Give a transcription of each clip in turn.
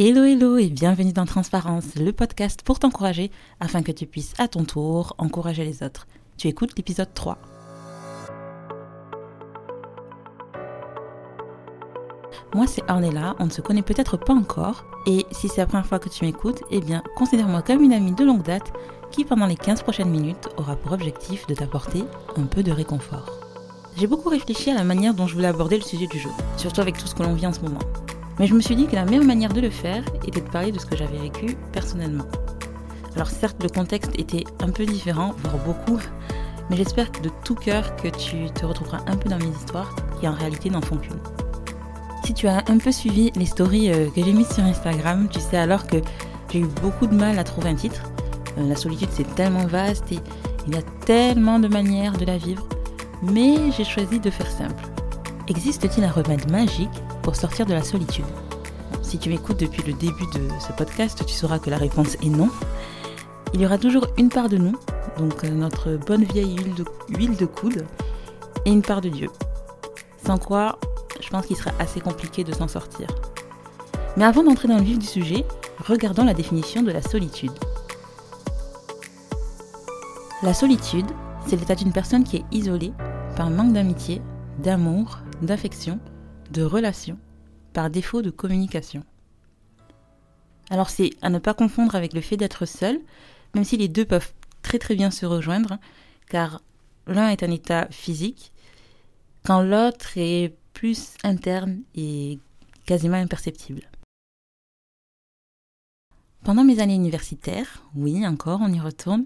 Hello hello et bienvenue dans Transparence, le podcast pour t'encourager afin que tu puisses à ton tour encourager les autres. Tu écoutes l'épisode 3. Moi c'est Ornella, on ne se connaît peut-être pas encore et si c'est la première fois que tu m'écoutes, eh bien considère-moi comme une amie de longue date qui pendant les 15 prochaines minutes aura pour objectif de t'apporter un peu de réconfort. J'ai beaucoup réfléchi à la manière dont je voulais aborder le sujet du jour, surtout avec tout ce que l'on vit en ce moment. Mais je me suis dit que la meilleure manière de le faire était de parler de ce que j'avais vécu personnellement. Alors certes, le contexte était un peu différent, voire beaucoup, mais j'espère de tout cœur que tu te retrouveras un peu dans mes histoires, qui en réalité n'en font qu'une. Si tu as un peu suivi les stories euh, que j'ai mises sur Instagram, tu sais alors que j'ai eu beaucoup de mal à trouver un titre. Euh, la solitude c'est tellement vaste et il y a tellement de manières de la vivre, mais j'ai choisi de faire simple. Existe-t-il un remède magique sortir de la solitude Si tu m'écoutes depuis le début de ce podcast, tu sauras que la réponse est non. Il y aura toujours une part de nous, donc euh, notre bonne vieille huile de, huile de coude, et une part de Dieu. Sans quoi, je pense qu'il sera assez compliqué de s'en sortir. Mais avant d'entrer dans le vif du sujet, regardons la définition de la solitude. La solitude, c'est l'état d'une personne qui est isolée par manque d'amitié, d'amour, d'affection, de relation par défaut de communication. Alors c'est à ne pas confondre avec le fait d'être seul, même si les deux peuvent très très bien se rejoindre, car l'un est un état physique, quand l'autre est plus interne et quasiment imperceptible. Pendant mes années universitaires, oui, encore, on y retourne,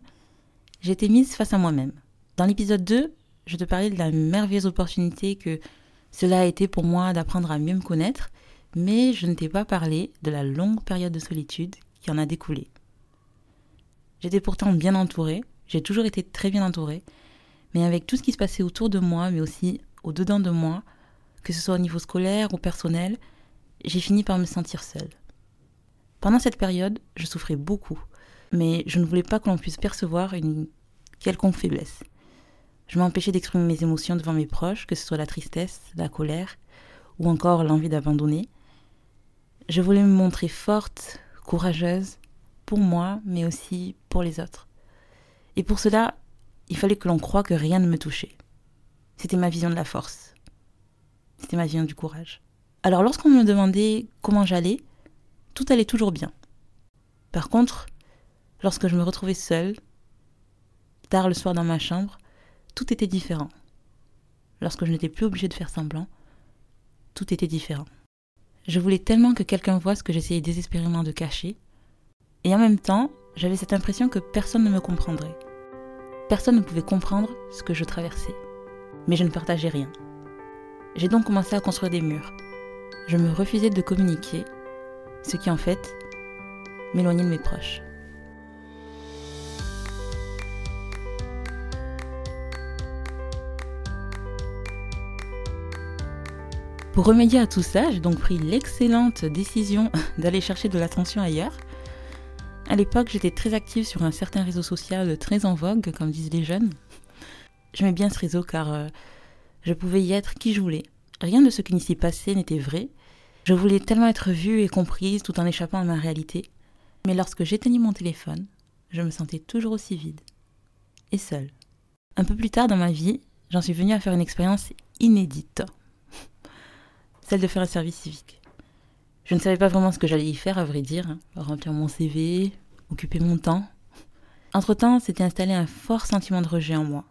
j'étais mise face à moi-même. Dans l'épisode 2, je te parlais de la merveilleuse opportunité que cela a été pour moi d'apprendre à mieux me connaître, mais je ne t'ai pas parlé de la longue période de solitude qui en a découlé. J'étais pourtant bien entourée, j'ai toujours été très bien entourée, mais avec tout ce qui se passait autour de moi, mais aussi au-dedans de moi, que ce soit au niveau scolaire ou personnel, j'ai fini par me sentir seule. Pendant cette période, je souffrais beaucoup, mais je ne voulais pas que l'on puisse percevoir une quelconque faiblesse. Je m'empêchais d'exprimer mes émotions devant mes proches, que ce soit la tristesse, la colère ou encore l'envie d'abandonner. Je voulais me montrer forte, courageuse, pour moi, mais aussi pour les autres. Et pour cela, il fallait que l'on croie que rien ne me touchait. C'était ma vision de la force. C'était ma vision du courage. Alors lorsqu'on me demandait comment j'allais, tout allait toujours bien. Par contre, lorsque je me retrouvais seule, tard le soir dans ma chambre, tout était différent. Lorsque je n'étais plus obligée de faire semblant, tout était différent. Je voulais tellement que quelqu'un voie ce que j'essayais désespérément de cacher, et en même temps, j'avais cette impression que personne ne me comprendrait. Personne ne pouvait comprendre ce que je traversais. Mais je ne partageais rien. J'ai donc commencé à construire des murs. Je me refusais de communiquer, ce qui en fait m'éloignait de mes proches. Pour remédier à tout ça, j'ai donc pris l'excellente décision d'aller chercher de l'attention ailleurs. À l'époque, j'étais très active sur un certain réseau social très en vogue, comme disent les jeunes. J'aimais bien ce réseau car euh, je pouvais y être qui je voulais. Rien de ce qui s'y passait n'était vrai. Je voulais tellement être vue et comprise tout en échappant à ma réalité. Mais lorsque j'éteignis mon téléphone, je me sentais toujours aussi vide et seule. Un peu plus tard dans ma vie, j'en suis venue à faire une expérience inédite celle de faire un service civique. Je ne savais pas vraiment ce que j'allais y faire, à vrai dire. Hein. Remplir mon CV, occuper mon temps. Entre-temps, s'était installé un fort sentiment de rejet en moi.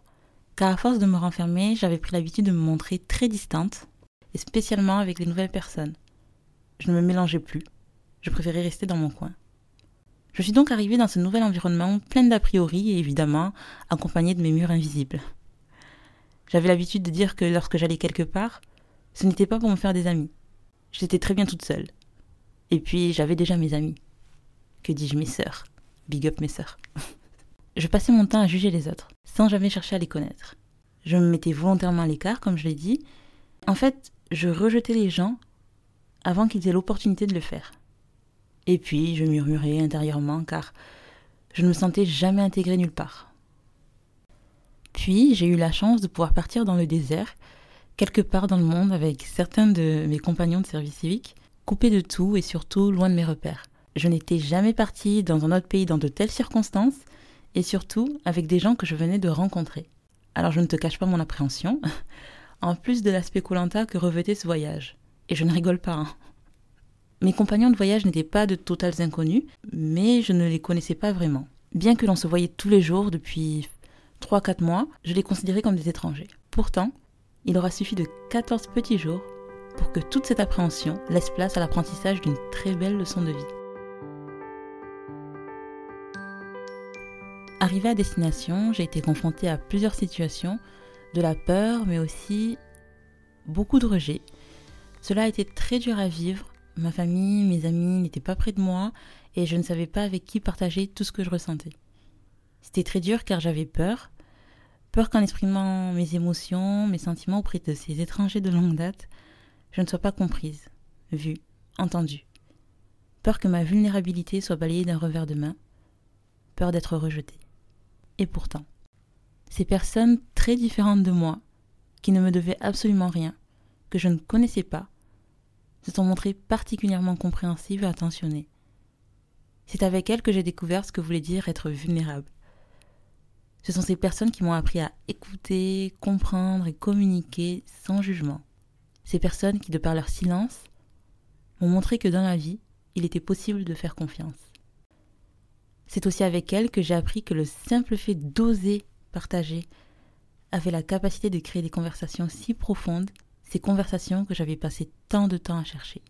Car à force de me renfermer, j'avais pris l'habitude de me montrer très distante, et spécialement avec les nouvelles personnes. Je ne me mélangeais plus. Je préférais rester dans mon coin. Je suis donc arrivée dans ce nouvel environnement plein d'a priori et évidemment accompagnée de mes murs invisibles. J'avais l'habitude de dire que lorsque j'allais quelque part, ce n'était pas pour me faire des amis. J'étais très bien toute seule. Et puis j'avais déjà mes amis. Que dis-je, mes sœurs. Big up mes sœurs. je passais mon temps à juger les autres, sans jamais chercher à les connaître. Je me mettais volontairement à l'écart, comme je l'ai dit. En fait, je rejetais les gens avant qu'ils aient l'opportunité de le faire. Et puis, je murmurais intérieurement, car je ne me sentais jamais intégrée nulle part. Puis, j'ai eu la chance de pouvoir partir dans le désert quelque part dans le monde avec certains de mes compagnons de service civique. coupée de tout et surtout loin de mes repères. Je n'étais jamais partie dans un autre pays dans de telles circonstances et surtout avec des gens que je venais de rencontrer. Alors je ne te cache pas mon appréhension, en plus de l'aspect colanta que revêtait ce voyage. Et je ne rigole pas. Hein. Mes compagnons de voyage n'étaient pas de totales inconnus, mais je ne les connaissais pas vraiment. Bien que l'on se voyait tous les jours depuis 3-4 mois, je les considérais comme des étrangers. Pourtant, il aura suffi de 14 petits jours pour que toute cette appréhension laisse place à l'apprentissage d'une très belle leçon de vie. Arrivé à destination, j'ai été confrontée à plusieurs situations, de la peur, mais aussi beaucoup de rejet. Cela a été très dur à vivre. Ma famille, mes amis n'étaient pas près de moi et je ne savais pas avec qui partager tout ce que je ressentais. C'était très dur car j'avais peur. Peur qu'en exprimant mes émotions, mes sentiments auprès de ces étrangers de longue date, je ne sois pas comprise, vue, entendue. Peur que ma vulnérabilité soit balayée d'un revers de main. Peur d'être rejetée. Et pourtant, ces personnes très différentes de moi, qui ne me devaient absolument rien, que je ne connaissais pas, se sont montrées particulièrement compréhensives et attentionnées. C'est avec elles que j'ai découvert ce que voulait dire être vulnérable. Ce sont ces personnes qui m'ont appris à écouter, comprendre et communiquer sans jugement. Ces personnes qui, de par leur silence, m'ont montré que dans la vie, il était possible de faire confiance. C'est aussi avec elle que j'ai appris que le simple fait d'oser partager avait la capacité de créer des conversations si profondes, ces conversations que j'avais passé tant de temps à chercher.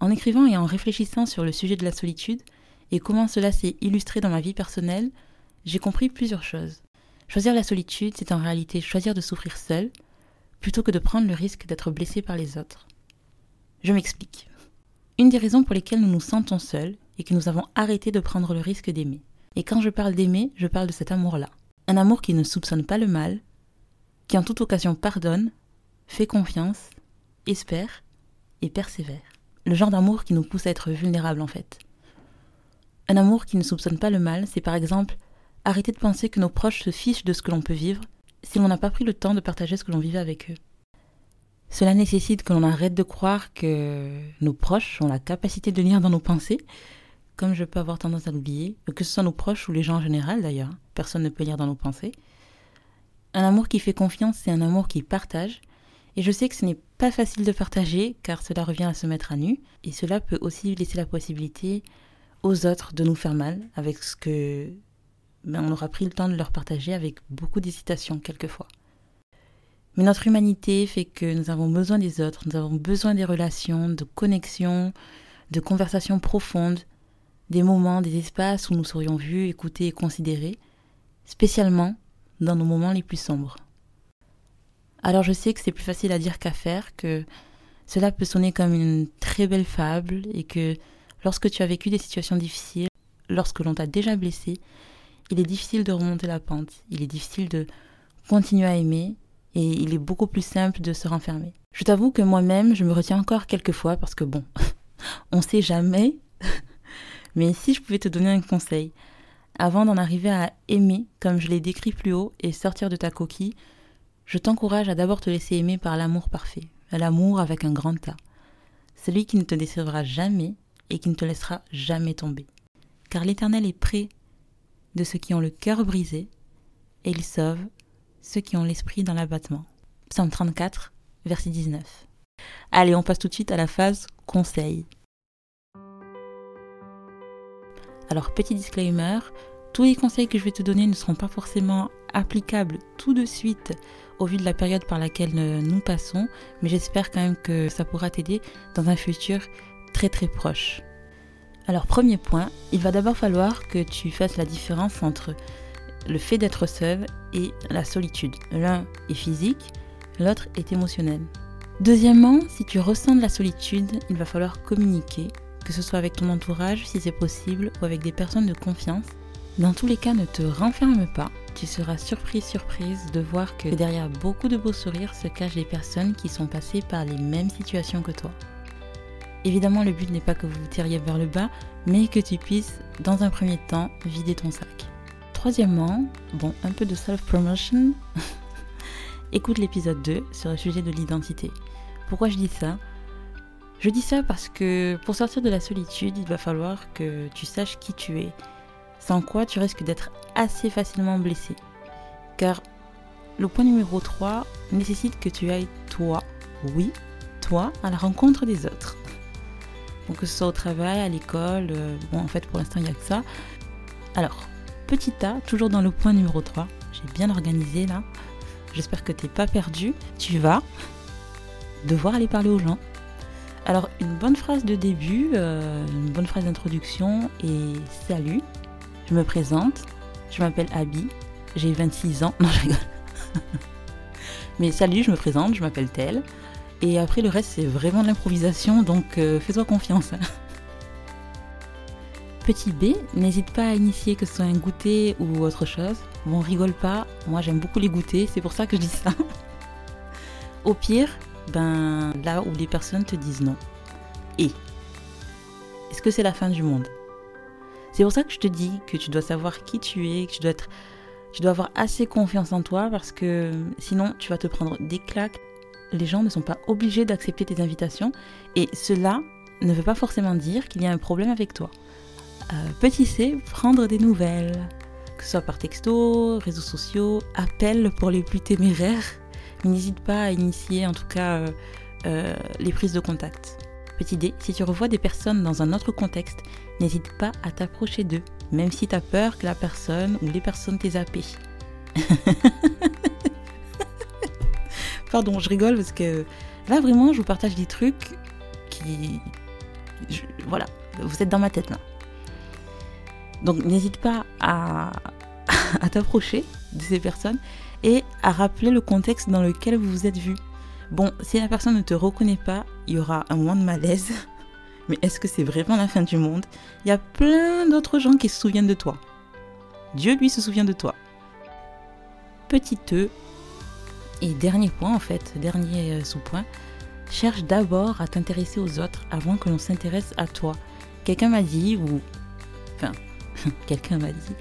En écrivant et en réfléchissant sur le sujet de la solitude et comment cela s'est illustré dans ma vie personnelle, j'ai compris plusieurs choses. Choisir la solitude, c'est en réalité choisir de souffrir seul, plutôt que de prendre le risque d'être blessé par les autres. Je m'explique. Une des raisons pour lesquelles nous nous sentons seuls et que nous avons arrêté de prendre le risque d'aimer. Et quand je parle d'aimer, je parle de cet amour-là. Un amour qui ne soupçonne pas le mal, qui en toute occasion pardonne, fait confiance, espère et persévère. Le genre d'amour qui nous pousse à être vulnérables en fait. Un amour qui ne soupçonne pas le mal, c'est par exemple arrêter de penser que nos proches se fichent de ce que l'on peut vivre si l'on n'a pas pris le temps de partager ce que l'on vivait avec eux. Cela nécessite que l'on arrête de croire que nos proches ont la capacité de lire dans nos pensées comme je peux avoir tendance à l'oublier, que ce soit nos proches ou les gens en général d'ailleurs, personne ne peut lire dans nos pensées. Un amour qui fait confiance, c'est un amour qui partage, et je sais que ce n'est pas facile de partager, car cela revient à se mettre à nu, et cela peut aussi laisser la possibilité aux autres de nous faire mal, avec ce que ben, on aura pris le temps de leur partager avec beaucoup d'hésitation quelquefois. Mais notre humanité fait que nous avons besoin des autres, nous avons besoin des relations, de connexions, de conversations profondes, des moments, des espaces où nous serions vus, écoutés et considérés, spécialement dans nos moments les plus sombres. Alors je sais que c'est plus facile à dire qu'à faire, que cela peut sonner comme une très belle fable et que lorsque tu as vécu des situations difficiles, lorsque l'on t'a déjà blessé, il est difficile de remonter la pente, il est difficile de continuer à aimer et il est beaucoup plus simple de se renfermer. Je t'avoue que moi-même, je me retiens encore quelques fois parce que bon, on sait jamais mais si je pouvais te donner un conseil, avant d'en arriver à aimer, comme je l'ai décrit plus haut, et sortir de ta coquille, je t'encourage à d'abord te laisser aimer par l'amour parfait, l'amour avec un grand tas, celui qui ne te décevra jamais et qui ne te laissera jamais tomber. Car l'Éternel est près de ceux qui ont le cœur brisé, et il sauve ceux qui ont l'esprit dans l'abattement. Psaume 34, verset 19. Allez, on passe tout de suite à la phase conseil. Alors petit disclaimer, tous les conseils que je vais te donner ne seront pas forcément applicables tout de suite au vu de la période par laquelle nous passons, mais j'espère quand même que ça pourra t'aider dans un futur très très proche. Alors premier point, il va d'abord falloir que tu fasses la différence entre le fait d'être seul et la solitude. L'un est physique, l'autre est émotionnel. Deuxièmement, si tu ressens de la solitude, il va falloir communiquer que ce soit avec ton entourage si c'est possible ou avec des personnes de confiance. Dans tous les cas, ne te renferme pas. Tu seras surprise, surprise de voir que derrière beaucoup de beaux sourires se cachent des personnes qui sont passées par les mêmes situations que toi. Évidemment, le but n'est pas que vous vous tiriez vers le bas, mais que tu puisses, dans un premier temps, vider ton sac. Troisièmement, bon, un peu de self-promotion. Écoute l'épisode 2 sur le sujet de l'identité. Pourquoi je dis ça? Je dis ça parce que pour sortir de la solitude, il va falloir que tu saches qui tu es, sans quoi tu risques d'être assez facilement blessé. Car le point numéro 3 nécessite que tu ailles toi, oui, toi, à la rencontre des autres. Que ce soit au travail, à l'école, euh, bon en fait pour l'instant il n'y a que ça. Alors, petit A, toujours dans le point numéro 3, j'ai bien organisé là, j'espère que tu n'es pas perdu, tu vas devoir aller parler aux gens. Alors une bonne phrase de début, euh, une bonne phrase d'introduction et salut, je me présente, je m'appelle Abby, j'ai 26 ans, non je rigole. Mais salut, je me présente, je m'appelle Telle. Et après, le reste, c'est vraiment de l'improvisation, donc euh, fais-toi confiance. Petit B, n'hésite pas à initier que ce soit un goûter ou autre chose. Bon, rigole pas, moi j'aime beaucoup les goûters, c'est pour ça que je dis ça. Au pire, ben là où les personnes te disent non. Et est-ce que c'est la fin du monde? C'est pour ça que je te dis que tu dois savoir qui tu es, que tu dois tu dois avoir assez confiance en toi parce que sinon tu vas te prendre des claques. Les gens ne sont pas obligés d'accepter tes invitations et cela ne veut pas forcément dire qu'il y a un problème avec toi. Euh, petit C, prendre des nouvelles, que ce soit par texto, réseaux sociaux, appel pour les plus téméraires. N'hésite pas à initier en tout cas euh, euh, les prises de contact. Petit D, si tu revois des personnes dans un autre contexte, n'hésite pas à t'approcher d'eux même si tu as peur que la personne ou les personnes t'aient zappé. Pardon, je rigole parce que là vraiment je vous partage des trucs qui... voilà, vous êtes dans ma tête là. Donc n'hésite pas à, à t'approcher de ces personnes et à rappeler le contexte dans lequel vous vous êtes vu. Bon, si la personne ne te reconnaît pas, il y aura un moment de malaise mais est-ce que c'est vraiment la fin du monde? Il y a plein d'autres gens qui se souviennent de toi. Dieu, lui, se souvient de toi. Petit E, et dernier point en fait, dernier euh, sous-point, cherche d'abord à t'intéresser aux autres avant que l'on s'intéresse à toi. Quelqu'un m'a dit, ou... Enfin, quelqu'un m'a dit,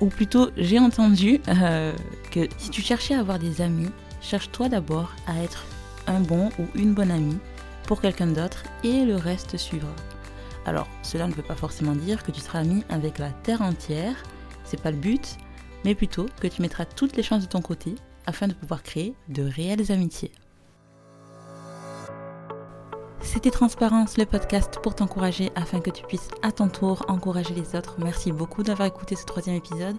ou plutôt j'ai entendu euh, que si tu cherchais à avoir des amis, cherche-toi d'abord à être un bon ou une bonne amie pour quelqu'un d'autre et le reste suivra. Alors, cela ne veut pas forcément dire que tu seras ami avec la terre entière, c'est pas le but, mais plutôt que tu mettras toutes les chances de ton côté afin de pouvoir créer de réelles amitiés. C'était Transparence, le podcast pour t'encourager afin que tu puisses à ton tour encourager les autres. Merci beaucoup d'avoir écouté ce troisième épisode.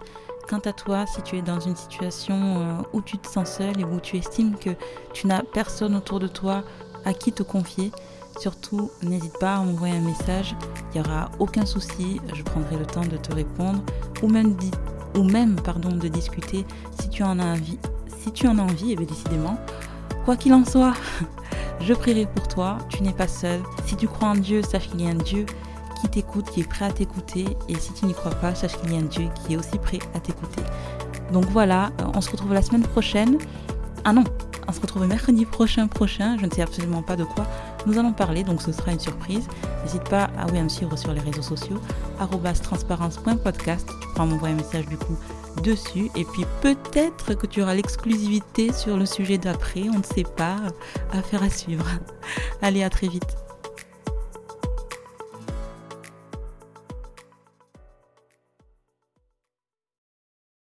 Quant à toi, si tu es dans une situation euh, où tu te sens seul et où tu estimes que tu n'as personne autour de toi à qui te confier. Surtout, n'hésite pas à m'envoyer un message, il n'y aura aucun souci, je prendrai le temps de te répondre ou même, de discuter si tu en as envie. Si tu en as envie, et bien décidément, quoi qu'il en soit, je prierai pour toi, tu n'es pas seul. Si tu crois en Dieu, sache qu'il y a un Dieu qui t'écoute, qui est prêt à t'écouter. Et si tu n'y crois pas, sache qu'il y a un Dieu qui est aussi prêt à t'écouter. Donc voilà, on se retrouve la semaine prochaine. Ah non, on se retrouve mercredi prochain prochain. Je ne sais absolument pas de quoi nous allons parler, donc ce sera une surprise. N'hésite pas à, me suivre sur les réseaux sociaux, transparence.podcast. Tu pourras m'envoyer un message du coup dessus. Et puis peut-être que tu auras l'exclusivité sur le sujet d'après. On ne sait pas. Affaire à suivre. Allez, à très vite.